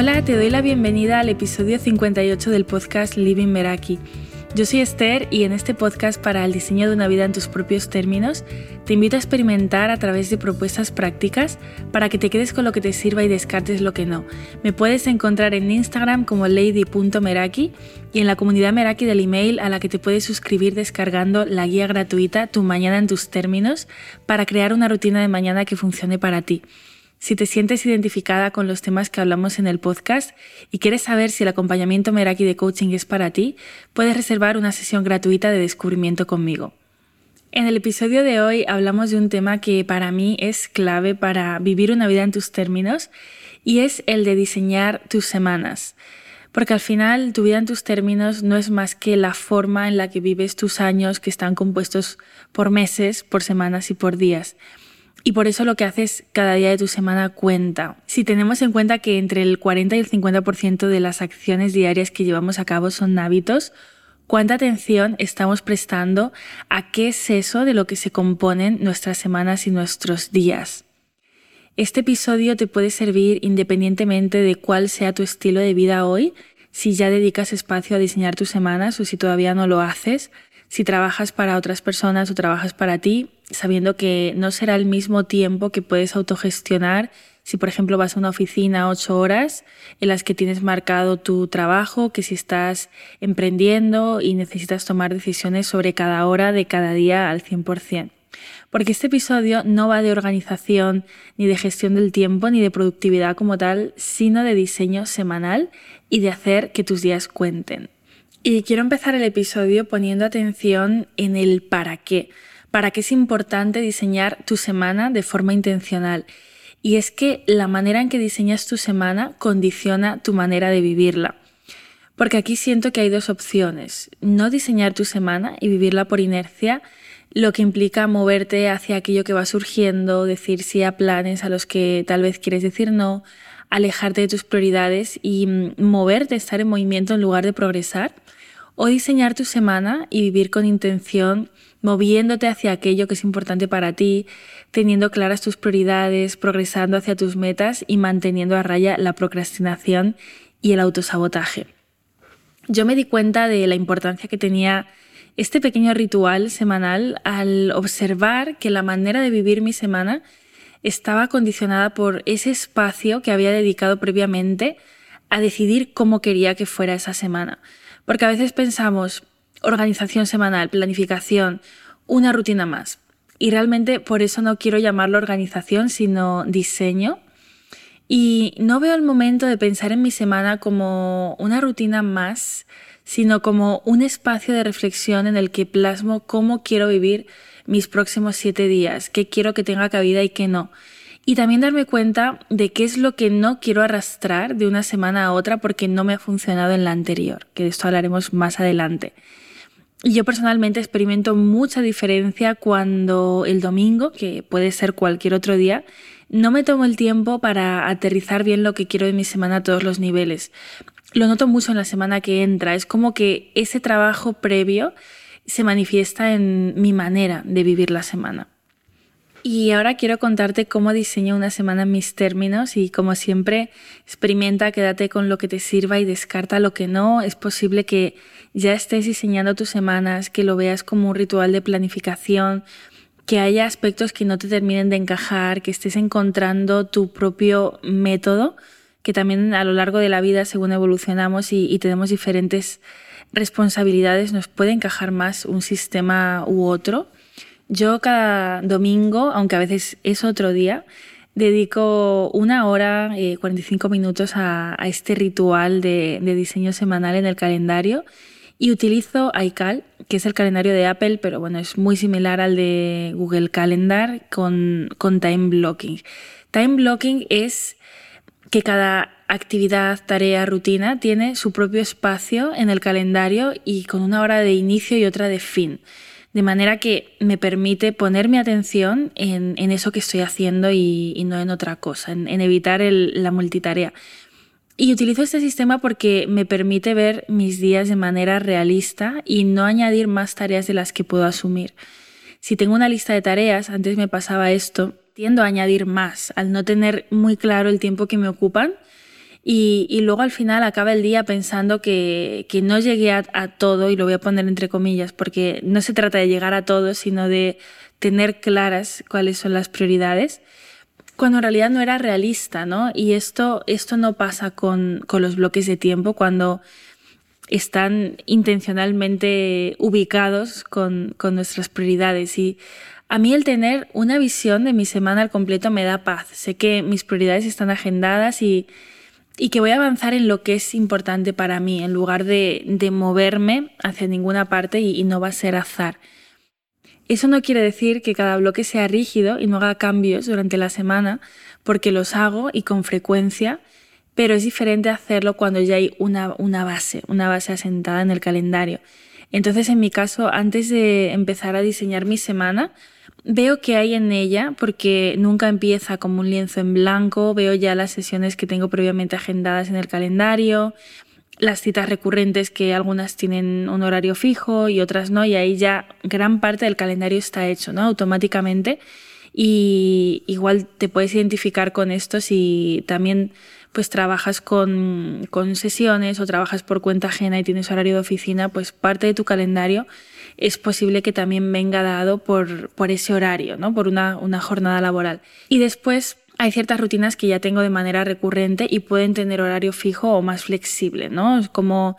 Hola, te doy la bienvenida al episodio 58 del podcast Living Meraki. Yo soy Esther y en este podcast para el diseño de una vida en tus propios términos, te invito a experimentar a través de propuestas prácticas para que te quedes con lo que te sirva y descartes lo que no. Me puedes encontrar en Instagram como lady.meraki y en la comunidad Meraki del email a la que te puedes suscribir descargando la guía gratuita Tu mañana en tus términos para crear una rutina de mañana que funcione para ti. Si te sientes identificada con los temas que hablamos en el podcast y quieres saber si el acompañamiento Meraki de coaching es para ti, puedes reservar una sesión gratuita de descubrimiento conmigo. En el episodio de hoy hablamos de un tema que para mí es clave para vivir una vida en tus términos y es el de diseñar tus semanas. Porque al final tu vida en tus términos no es más que la forma en la que vives tus años que están compuestos por meses, por semanas y por días. Y por eso lo que haces cada día de tu semana cuenta. Si tenemos en cuenta que entre el 40 y el 50% de las acciones diarias que llevamos a cabo son hábitos, ¿cuánta atención estamos prestando a qué es eso de lo que se componen nuestras semanas y nuestros días? Este episodio te puede servir independientemente de cuál sea tu estilo de vida hoy, si ya dedicas espacio a diseñar tus semanas o si todavía no lo haces, si trabajas para otras personas o trabajas para ti, sabiendo que no será el mismo tiempo que puedes autogestionar si, por ejemplo, vas a una oficina ocho horas en las que tienes marcado tu trabajo, que si estás emprendiendo y necesitas tomar decisiones sobre cada hora de cada día al 100%. Porque este episodio no va de organización, ni de gestión del tiempo, ni de productividad como tal, sino de diseño semanal y de hacer que tus días cuenten. Y quiero empezar el episodio poniendo atención en el para qué. Para qué es importante diseñar tu semana de forma intencional. Y es que la manera en que diseñas tu semana condiciona tu manera de vivirla. Porque aquí siento que hay dos opciones. No diseñar tu semana y vivirla por inercia, lo que implica moverte hacia aquello que va surgiendo, decir sí a planes a los que tal vez quieres decir no, alejarte de tus prioridades y mm, moverte, estar en movimiento en lugar de progresar o diseñar tu semana y vivir con intención, moviéndote hacia aquello que es importante para ti, teniendo claras tus prioridades, progresando hacia tus metas y manteniendo a raya la procrastinación y el autosabotaje. Yo me di cuenta de la importancia que tenía este pequeño ritual semanal al observar que la manera de vivir mi semana estaba condicionada por ese espacio que había dedicado previamente a decidir cómo quería que fuera esa semana. Porque a veces pensamos organización semanal, planificación, una rutina más. Y realmente por eso no quiero llamarlo organización, sino diseño. Y no veo el momento de pensar en mi semana como una rutina más, sino como un espacio de reflexión en el que plasmo cómo quiero vivir mis próximos siete días, qué quiero que tenga cabida y qué no y también darme cuenta de qué es lo que no quiero arrastrar de una semana a otra porque no me ha funcionado en la anterior, que de esto hablaremos más adelante. Y yo personalmente experimento mucha diferencia cuando el domingo, que puede ser cualquier otro día, no me tomo el tiempo para aterrizar bien lo que quiero de mi semana a todos los niveles. Lo noto mucho en la semana que entra. Es como que ese trabajo previo se manifiesta en mi manera de vivir la semana. Y ahora quiero contarte cómo diseño una semana en mis términos y como siempre experimenta, quédate con lo que te sirva y descarta lo que no. Es posible que ya estés diseñando tus semanas, que lo veas como un ritual de planificación, que haya aspectos que no te terminen de encajar, que estés encontrando tu propio método, que también a lo largo de la vida, según evolucionamos y, y tenemos diferentes responsabilidades, nos puede encajar más un sistema u otro. Yo cada domingo, aunque a veces es otro día, dedico una hora, y eh, 45 minutos a, este ritual de, diseño semanal en el calendario y utilizo iCal, que es el calendario de Apple, pero bueno, es muy similar al de Google Calendar con, con time blocking. Time blocking es que cada actividad, tarea, rutina tiene su propio espacio en el calendario y con una hora de inicio y otra de fin de manera que me permite poner mi atención en, eso que estoy haciendo y, no en otra cosa, en, evitar la multitarea. Y utilizo este sistema porque me permite ver mis días de manera realista y no añadir más tareas de las que puedo asumir. Si tengo una lista de tareas, antes me pasaba esto, tiendo a añadir más al no tener muy claro el tiempo que me ocupan Y, luego al final acaba el día pensando que, no llegué a, a, todo, y lo voy a poner entre comillas, porque no se trata de llegar a todo, sino de tener claras cuáles son las prioridades, cuando en realidad no era realista, ¿no? Y esto, esto no pasa con, con los bloques de tiempo, cuando están intencionalmente ubicados con, con nuestras prioridades. Y a mí el tener una visión de mi semana al completo me da paz. Sé que mis prioridades están agendadas y, y que voy a avanzar en lo que es importante para mí, en lugar de, de moverme hacia ninguna parte y, no va a ser azar. Eso no quiere decir que cada bloque sea rígido y no haga cambios durante la semana, porque los hago y con frecuencia, pero es diferente hacerlo cuando ya hay una, una base, una base asentada en el calendario. Entonces, en mi caso, antes de empezar a diseñar mi semana, veo que hay en ella, porque nunca empieza como un lienzo en blanco, veo ya las sesiones que tengo previamente agendadas en el calendario, las citas recurrentes que algunas tienen un horario fijo y otras no, y ahí ya gran parte del calendario está hecho, ¿no? Automáticamente. Y igual te puedes identificar con esto si también pues trabajas con, con sesiones o trabajas por cuenta ajena y tienes horario de oficina, pues parte de tu calendario es posible que también venga dado por, por ese horario, ¿no? por una, una jornada laboral. Y después hay ciertas rutinas que ya tengo de manera recurrente y pueden tener horario fijo o más flexible, ¿no? Como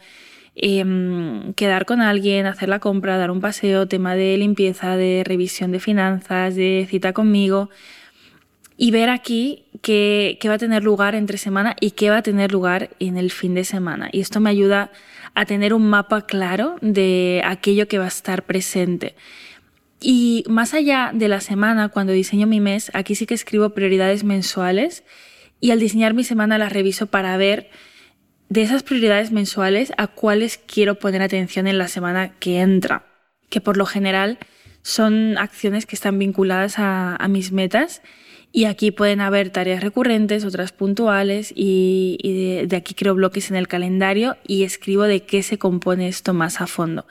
em, quedar con alguien, hacer la compra, dar un paseo, tema de limpieza, de revisión de finanzas, de cita conmigo y ver aquí qué va a tener lugar entre semana y qué va a tener lugar en el fin de semana. Y esto me ayuda a tener un mapa claro de aquello que va a estar presente. Y más allá de la semana, cuando diseño mi mes, aquí sí que escribo prioridades mensuales y al diseñar mi semana las reviso para ver de esas prioridades mensuales a cuáles quiero poner atención en la semana que entra, que por lo general son acciones que están vinculadas a, mis metas y aquí pueden haber tareas recurrentes, otras puntuales y, de, de aquí creo bloques en el calendario y escribo de qué se compone esto más a fondo.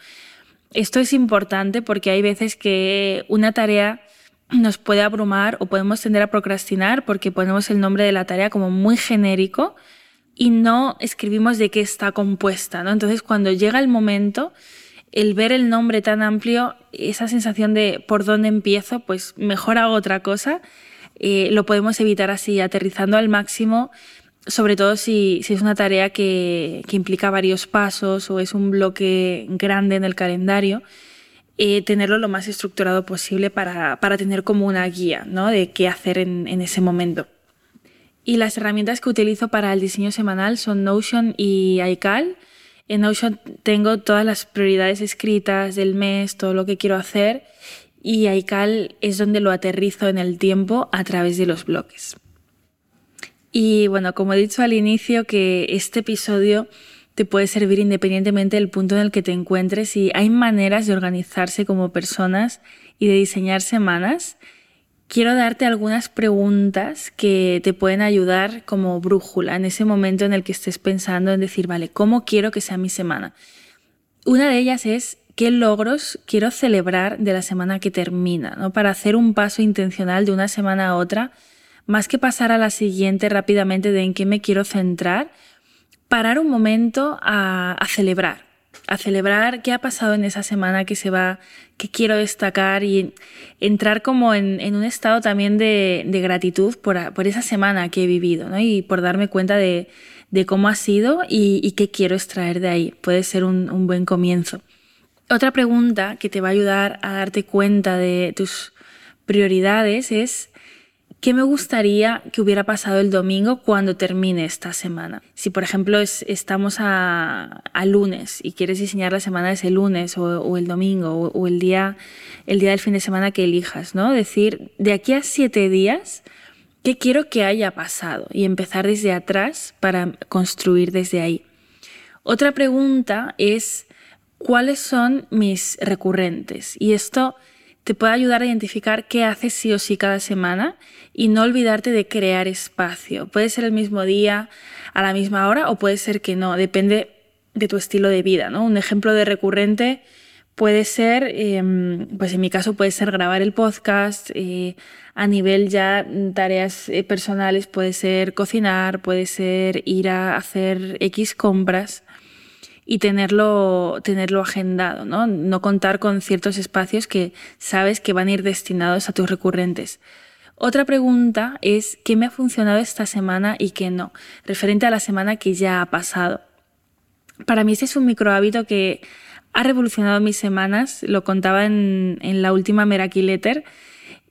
Esto es importante porque hay veces que una tarea nos puede abrumar o podemos tender a procrastinar porque ponemos el nombre de la tarea como muy genérico y no escribimos de qué está compuesta, ¿no? Entonces, cuando llega el momento, el ver el nombre tan amplio, esa sensación de por dónde empiezo, pues mejor hago otra cosa, eh, lo podemos evitar así, aterrizando al máximo sobre todo si, es una tarea que, implica varios pasos o es un bloque grande en el calendario, eh, tenerlo lo más estructurado posible para, tener como una guía ¿no? de qué hacer en, ese momento. Y las herramientas que utilizo para el diseño semanal son Notion y iCal. En Notion tengo todas las prioridades escritas del mes, todo lo que quiero hacer, y iCal es donde lo aterrizo en el tiempo a través de los bloques. Y bueno, como he dicho al inicio, que este episodio te puede servir independientemente del punto en el que te encuentres y hay maneras de organizarse como personas y de diseñar semanas. Quiero darte algunas preguntas que te pueden ayudar como brújula en ese momento en el que estés pensando en decir, vale, ¿cómo quiero que sea mi semana? Una de ellas es qué logros quiero celebrar de la semana que termina, ¿no? Para hacer un paso intencional de una semana a otra más que pasar a la siguiente rápidamente de en qué me quiero centrar, parar un momento a, celebrar, a celebrar qué ha pasado en esa semana que se va, que quiero destacar y entrar como en, un estado también de, gratitud por, esa semana que he vivido y por darme cuenta de, cómo ha sido y, qué quiero extraer de ahí. Puede ser un buen comienzo. Otra pregunta que te va a ayudar a darte cuenta de tus prioridades es ¿Qué me gustaría que hubiera pasado el domingo cuando termine esta semana? Si, por ejemplo, estamos a, lunes y quieres diseñar la semana ese lunes o, el domingo o, el, día, el día del fin de semana que elijas, ¿no? Decir, de aquí a siete días, ¿qué quiero que haya pasado? Y empezar desde atrás para construir desde ahí. Otra pregunta es, ¿cuáles son mis recurrentes? Y esto te puede ayudar a identificar qué haces sí o sí cada semana y no olvidarte de crear espacio. Puede ser el mismo día, a la misma hora o puede ser que no, depende de tu estilo de vida. ¿no? Un ejemplo de recurrente puede ser, em, pues en mi caso puede ser grabar el podcast, eh, a nivel ya tareas eh, personales puede ser cocinar, puede ser ir a hacer X compras y tenerlo, tenerlo agendado, ¿no? No contar con ciertos espacios que sabes que van a ir destinados a tus recurrentes. Otra pregunta es qué me ha funcionado esta semana y qué no, referente a la semana que ya ha pasado. Para mí ese es un micro hábito que ha revolucionado mis semanas, lo contaba en, la última Meraki Letter.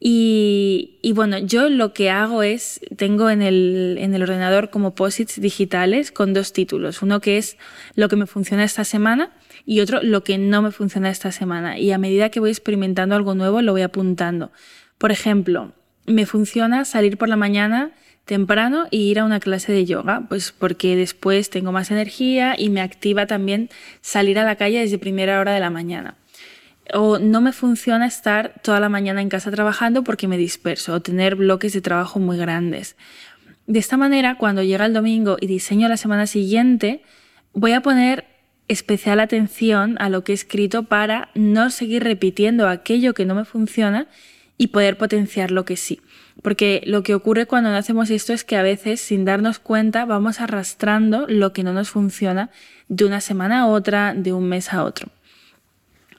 Y, bueno, yo lo que hago es, tengo en el, en el ordenador como posits digitales con dos títulos. Uno que es lo que me funciona esta semana y otro lo que no me funciona esta semana. Y a medida que voy experimentando algo nuevo, lo voy apuntando. Por ejemplo, me funciona salir por la mañana temprano y ir a una clase de yoga, pues porque después tengo más energía y me activa también salir a la calle desde primera hora de la mañana. O no me funciona estar toda la mañana en casa trabajando porque me disperso o tener bloques de trabajo muy grandes. De esta manera, cuando llega el domingo y diseño la semana siguiente, voy a poner especial atención a lo que he escrito para no seguir repitiendo aquello que no me funciona y poder potenciar lo que sí. Porque lo que ocurre cuando no hacemos esto es que a veces, sin darnos cuenta, vamos arrastrando lo que no nos funciona de una semana a otra, de un mes a otro.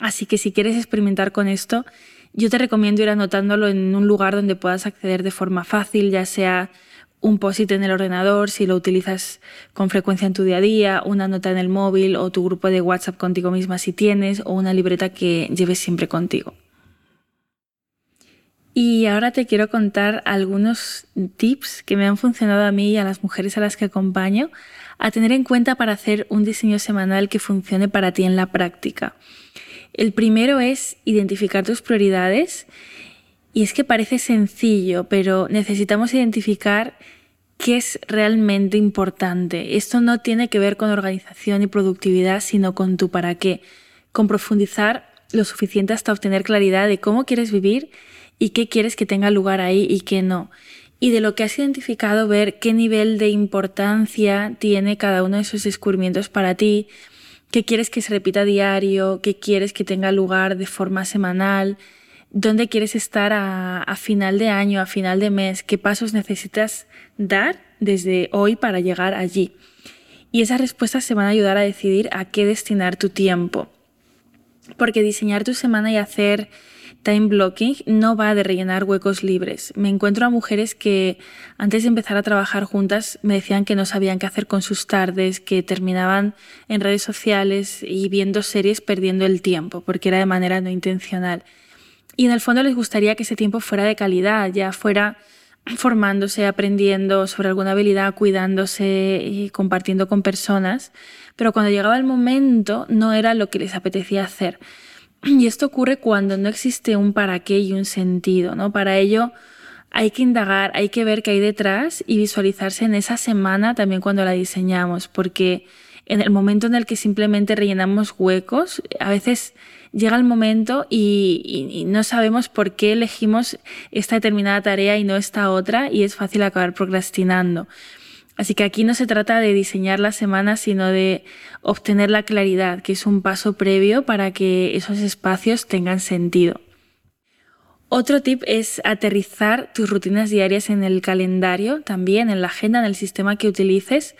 Así que si quieres experimentar con esto, yo te recomiendo ir anotándolo en un lugar donde puedas acceder de forma fácil, ya sea un post-it en el ordenador, si lo utilizas con frecuencia en tu día a día, una nota en el móvil o tu grupo de WhatsApp contigo misma si tienes, o una libreta que lleves siempre contigo. Y ahora te quiero contar algunos tips que me han funcionado a mí y a las mujeres a las que acompaño a tener en cuenta para hacer un diseño semanal que funcione para ti en la práctica. El primero es identificar tus prioridades y es que parece sencillo, pero necesitamos identificar qué es realmente importante. Esto no tiene que ver con organización y productividad, sino con tu para qué, con profundizar lo suficiente hasta obtener claridad de cómo quieres vivir y qué quieres que tenga lugar ahí y qué no. Y de lo que has identificado, ver qué nivel de importancia tiene cada uno de esos descubrimientos para ti, qué quieres que se repita diario, qué quieres que tenga lugar de forma semanal, dónde quieres estar a, a, final de año, a final de mes, qué pasos necesitas dar desde hoy para llegar allí. Y esas respuestas se van a ayudar a decidir a qué destinar tu tiempo. Porque diseñar tu semana y hacer time blocking no va de rellenar huecos libres. Me encuentro a mujeres que antes de empezar a trabajar juntas me decían que no sabían qué hacer con sus tardes, que terminaban en redes sociales y viendo series perdiendo el tiempo, porque era de manera no intencional. Y en el fondo les gustaría que ese tiempo fuera de calidad, ya fuera formándose, aprendiendo sobre alguna habilidad, cuidándose y compartiendo con personas, pero cuando llegaba el momento no era lo que les apetecía hacer. Y esto ocurre cuando no existe un para qué y un sentido, ¿no? Para ello hay que indagar, hay que ver qué hay detrás y visualizarse en esa semana también cuando la diseñamos, porque en el momento en el que simplemente rellenamos huecos, a veces llega el momento y, y, no sabemos por qué elegimos esta determinada tarea y no esta otra y es fácil acabar procrastinando. Así que aquí no se trata de diseñar la semana, sino de obtener la claridad, que es un paso previo para que esos espacios tengan sentido. Otro tip es aterrizar tus rutinas diarias en el calendario, también en la agenda, en el sistema que utilices,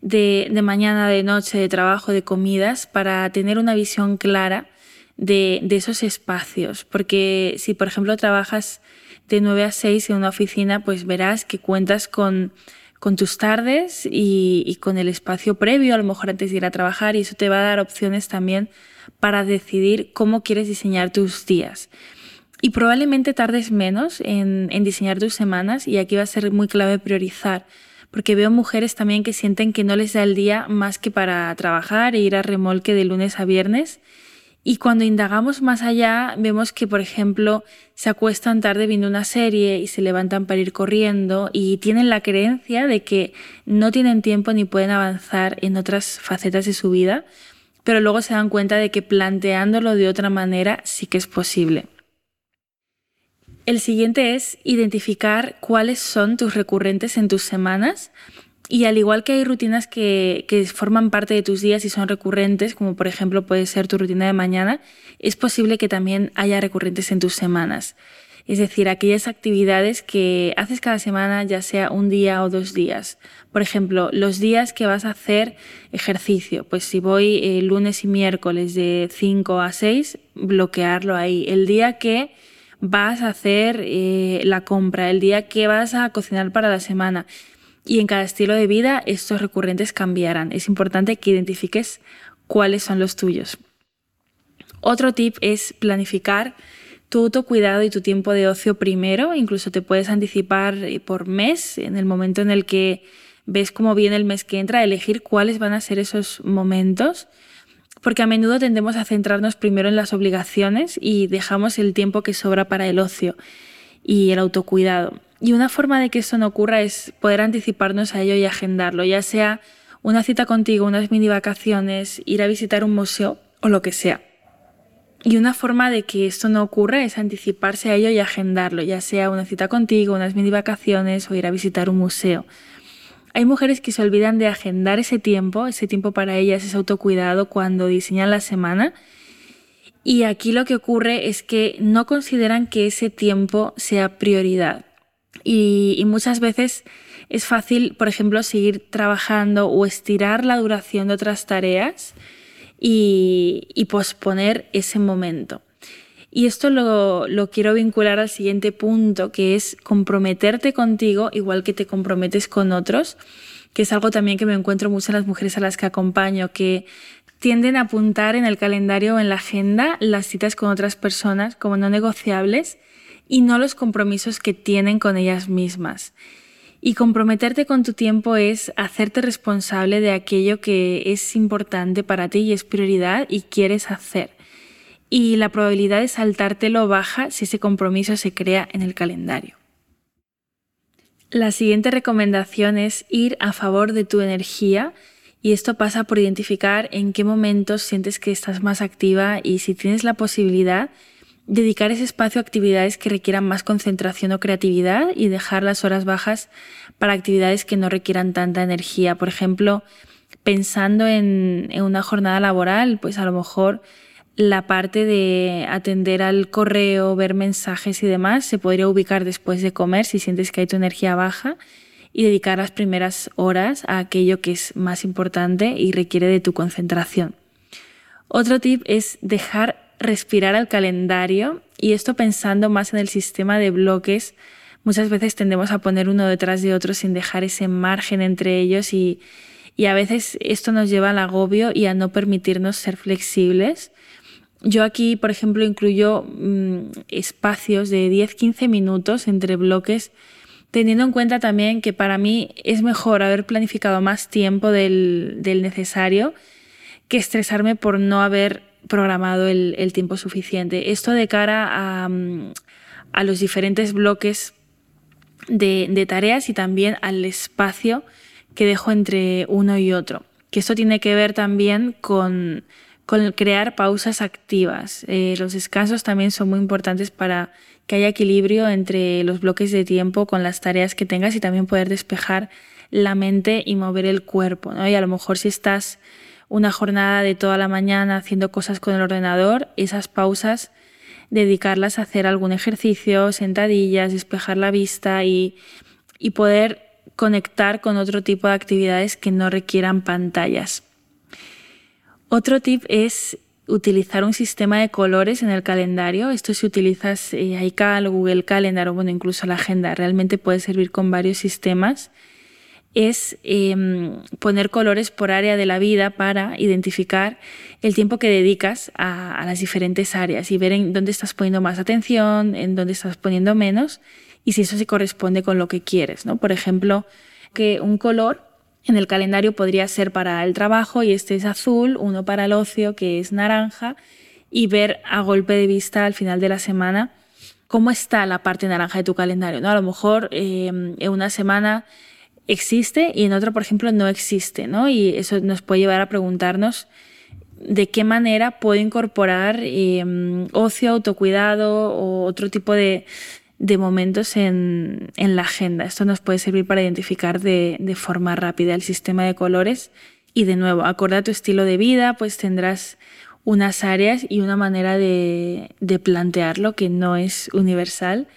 de, mañana, de noche, de trabajo, de comidas, para tener una visión clara de, de esos espacios. Porque si, por ejemplo, trabajas de 9 a 6 en una oficina, pues verás que cuentas con con tus tardes y, con el espacio previo, a lo mejor antes de ir a trabajar, y eso te va a dar opciones también para decidir cómo quieres diseñar tus días. Y probablemente tardes menos en, en, diseñar tus semanas y aquí va a ser muy clave priorizar, porque veo mujeres también que sienten que no les da el día más que para trabajar e ir a remolque de lunes a viernes y cuando indagamos más allá, vemos que, por ejemplo, se acuestan tarde viendo una serie y se levantan para ir corriendo y tienen la creencia de que no tienen tiempo ni pueden avanzar en otras facetas de su vida, pero luego se dan cuenta de que planteándolo de otra manera sí que es posible. El siguiente es identificar cuáles son tus recurrentes en tus semanas Y al igual que hay rutinas que, que, forman parte de tus días y son recurrentes, como por ejemplo puede ser tu rutina de mañana, es posible que también haya recurrentes en tus semanas. Es decir, aquellas actividades que haces cada semana, ya sea un día o dos días. Por ejemplo, los días que vas a hacer ejercicio. Pues si voy eh, lunes y miércoles de 5 a 6, bloquearlo ahí. El día que vas a hacer eh, la compra, el día que vas a cocinar para la semana y en cada estilo de vida estos recurrentes cambiarán. Es importante que identifiques cuáles son los tuyos. Otro tip es planificar tu autocuidado y tu tiempo de ocio primero. Incluso te puedes anticipar eh, por mes, en el momento en el que ves cómo viene el mes que entra, elegir cuáles van a ser esos momentos. Porque a menudo tendemos a centrarnos primero en las obligaciones y dejamos el tiempo que sobra para el ocio y el autocuidado. Y una forma de que esto no ocurra es poder anticiparnos a ello y agendarlo, ya sea una cita contigo, unas mini vacaciones, ir a visitar un museo o lo que sea. Y una forma de que esto no ocurra es anticiparse a ello y agendarlo, ya sea una cita contigo, unas mini vacaciones o ir a visitar un museo. Hay mujeres que se olvidan de agendar ese tiempo, ese tiempo para ellas, ese autocuidado cuando diseñan la semana. Y aquí lo que ocurre es que no consideran que ese tiempo sea prioridad. Y, muchas veces es fácil, por ejemplo, seguir trabajando o estirar la duración de otras tareas y, posponer ese momento. Y esto lo, quiero vincular al siguiente punto, que es comprometerte contigo igual que te comprometes con otros, que es algo también que me encuentro mucho en las mujeres a las que acompaño, que tienden a apuntar en el calendario o en la agenda las citas con otras personas como no negociables y no los compromisos que tienen con ellas mismas. Y comprometerte con tu tiempo es hacerte responsable de aquello que es importante para ti y es prioridad y quieres hacer. Y la probabilidad de saltártelo baja si ese compromiso se crea en el calendario. La siguiente recomendación es ir a favor de tu energía y esto pasa por identificar en qué momentos sientes que estás más activa y si tienes la posibilidad, dedicar ese espacio a actividades que requieran más concentración o creatividad y dejar las horas bajas para actividades que no requieran tanta energía. Por ejemplo, pensando en, una jornada laboral, pues a lo mejor la parte de atender al correo, ver mensajes y demás se podría ubicar después de comer si sientes que hay tu energía baja y dedicar las primeras horas a aquello que es más importante y requiere de tu concentración. Otro tip es dejar respirar al calendario y esto pensando más en el sistema de bloques. Muchas veces tendemos a poner uno detrás de otro sin dejar ese margen entre ellos y, a veces esto nos lleva al agobio y a no permitirnos ser flexibles. Yo aquí, por ejemplo, incluyo mm, espacios de 10-15 minutos entre bloques, teniendo en cuenta también que para mí es mejor haber planificado más tiempo del, del necesario que estresarme por no haber programado el, tiempo suficiente. Esto de cara a, los diferentes bloques de, tareas y también al espacio que dejo entre uno y otro. Que esto tiene que ver también con, crear pausas activas. Eh, los descansos también son muy importantes para que haya equilibrio entre los bloques de tiempo con las tareas que tengas y también poder despejar la mente y mover el cuerpo. Y a lo mejor si estás una jornada de toda la mañana haciendo cosas con el ordenador, esas pausas dedicarlas a hacer algún ejercicio, sentadillas, despejar la vista y, poder conectar con otro tipo de actividades que no requieran pantallas. Otro tip es utilizar un sistema de colores en el calendario. Esto si utilizas eh, iCal Google Calendar o bueno, incluso la agenda, realmente puede servir con varios sistemas es em, poner colores por área de la vida para identificar el tiempo que dedicas a, las diferentes áreas y ver en dónde estás poniendo más atención, en dónde estás poniendo menos y si eso se corresponde con lo que quieres. ¿no? Por ejemplo, que un color en el calendario podría ser para el trabajo y este es azul, uno para el ocio que es naranja y ver a golpe de vista al final de la semana cómo está la parte naranja de tu calendario. ¿no? A lo mejor em, en una semana existe y en otro, por ejemplo, no existe, ¿no? Y eso nos puede llevar a preguntarnos de qué manera puedo incorporar em, ocio, autocuidado o otro tipo de, de momentos en, la agenda. Esto nos puede servir para identificar de, forma rápida el sistema de colores y de nuevo, acorde a tu estilo de vida, pues tendrás unas áreas y una manera de, plantearlo que no es universal.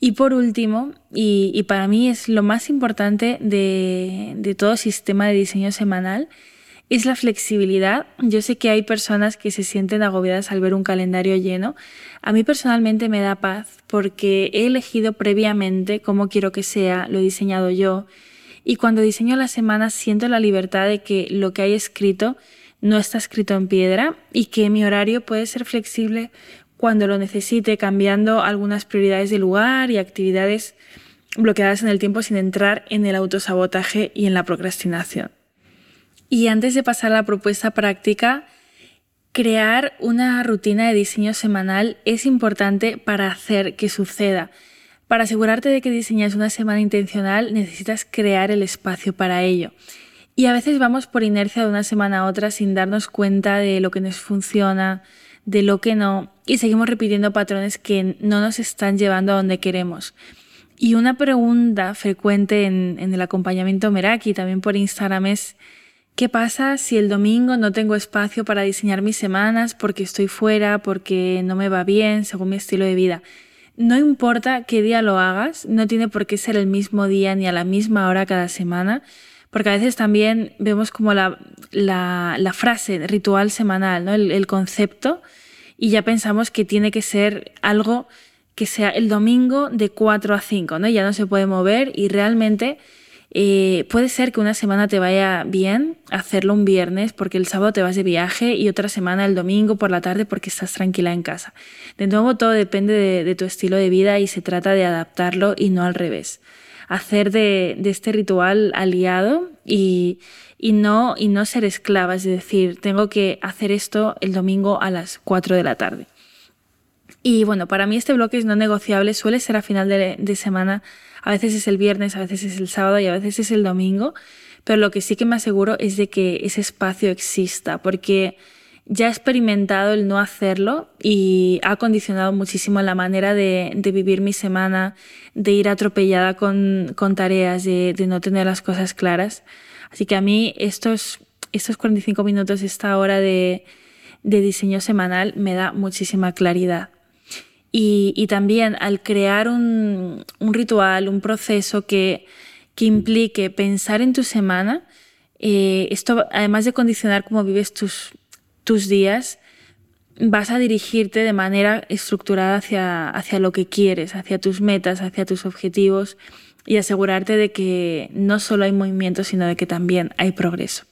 Y por último, y, para mí es lo más importante de, de todo sistema de diseño semanal, es la flexibilidad. Yo sé que hay personas que se sienten agobiadas al ver un calendario lleno. A mí personalmente me da paz porque he elegido previamente cómo quiero que sea, lo he diseñado yo. Y cuando diseño la semana siento la libertad de que lo que hay escrito no está escrito en piedra y que mi horario puede ser flexible cuando lo necesite, cambiando algunas prioridades de lugar y actividades bloqueadas en el tiempo sin entrar en el autosabotaje y en la procrastinación. Y antes de pasar a la propuesta práctica, crear una rutina de diseño semanal es importante para hacer que suceda. Para asegurarte de que diseñas una semana intencional necesitas crear el espacio para ello. Y a veces vamos por inercia de una semana a otra sin darnos cuenta de lo que nos funciona, de lo que no, y seguimos repitiendo patrones que no nos están llevando a donde queremos. Y una pregunta frecuente en, el acompañamiento Meraki, también por Instagram, es ¿Qué pasa si el domingo no tengo espacio para diseñar mis semanas porque estoy fuera, porque no me va bien según mi estilo de vida? No importa qué día lo hagas, no tiene por qué ser el mismo día ni a la misma hora cada semana, porque a veces también vemos como la, frase ritual semanal, ¿no? el, el concepto, y ya pensamos que tiene que ser algo que sea el domingo de 4 a 5, ¿no? ya no se puede mover y realmente eh, puede ser que una semana te vaya bien hacerlo un viernes porque el sábado te vas de viaje y otra semana el domingo por la tarde porque estás tranquila en casa. De nuevo, todo depende de, tu estilo de vida y se trata de adaptarlo y no al revés. Hacer de, este ritual aliado y, no, y no ser esclava, es decir, tengo que hacer esto el domingo a las 4 de la tarde. Y bueno, para mí este bloque es no negociable, suele ser a final de semana a veces es el viernes, a veces es el sábado y a veces es el domingo, pero lo que sí que me aseguro es de que ese espacio exista, porque ya he experimentado el no hacerlo y ha condicionado muchísimo la manera de, vivir mi semana, de ir atropellada con, tareas, de, no tener las cosas claras. Así que a mí estos, estos 45 minutos, esta hora de diseño semanal me da muchísima claridad. Y, también al crear un, ritual, un proceso que, implique pensar en tu semana, eh, esto además de condicionar cómo vives tus, tus días, vas a dirigirte de manera estructurada hacia, hacia lo que quieres, hacia tus metas, hacia tus objetivos y asegurarte de que no solo hay movimiento, sino de que también hay progreso.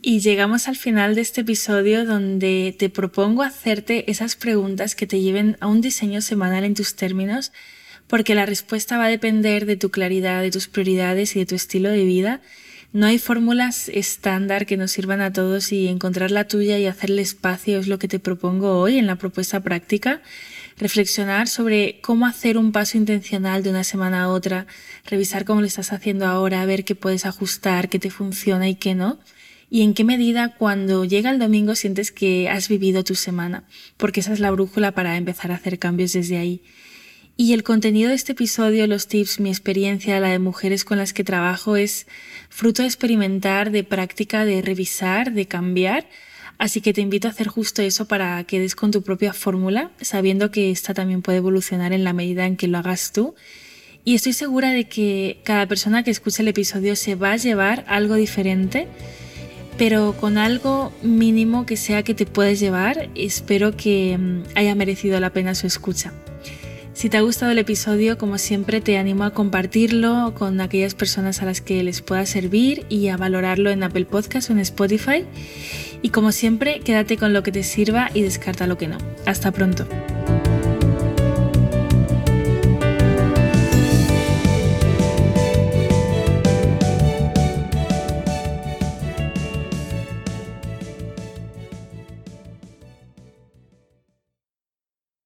Y llegamos al final de este episodio donde te propongo hacerte esas preguntas que te lleven a un diseño semanal en tus términos, porque la respuesta va a depender de tu claridad, de tus prioridades y de tu estilo de vida. No hay fórmulas estándar que nos sirvan a todos y encontrar la tuya y hacerle espacio es lo que te propongo hoy en la propuesta práctica. Reflexionar sobre cómo hacer un paso intencional de una semana a otra, revisar cómo lo estás haciendo ahora, ver qué puedes ajustar, qué te funciona y qué no y en qué medida cuando llega el domingo sientes que has vivido tu semana, porque esa es la brújula para empezar a hacer cambios desde ahí. Y el contenido de este episodio, los tips, mi experiencia, la de mujeres con las que trabajo, es fruto de experimentar, de práctica, de revisar, de cambiar. Así que te invito a hacer justo eso para que des con tu propia fórmula, sabiendo que esta también puede evolucionar en la medida en que lo hagas tú. Y estoy segura de que cada persona que escuche el episodio se va a llevar algo diferente pero con algo mínimo que sea que te puedes llevar, espero que mm, haya merecido la pena su escucha. Si te ha gustado el episodio, como siempre, te animo a compartirlo con aquellas personas a las que les pueda servir y a valorarlo en Apple Podcast o en Spotify. Y como siempre, quédate con lo que te sirva y descarta lo que no. Hasta pronto.